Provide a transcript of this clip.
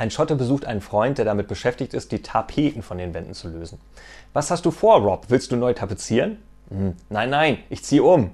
Ein Schotte besucht einen Freund, der damit beschäftigt ist, die Tapeten von den Wänden zu lösen. Was hast du vor, Rob? Willst du neu tapezieren? Hm, nein, nein, ich ziehe um.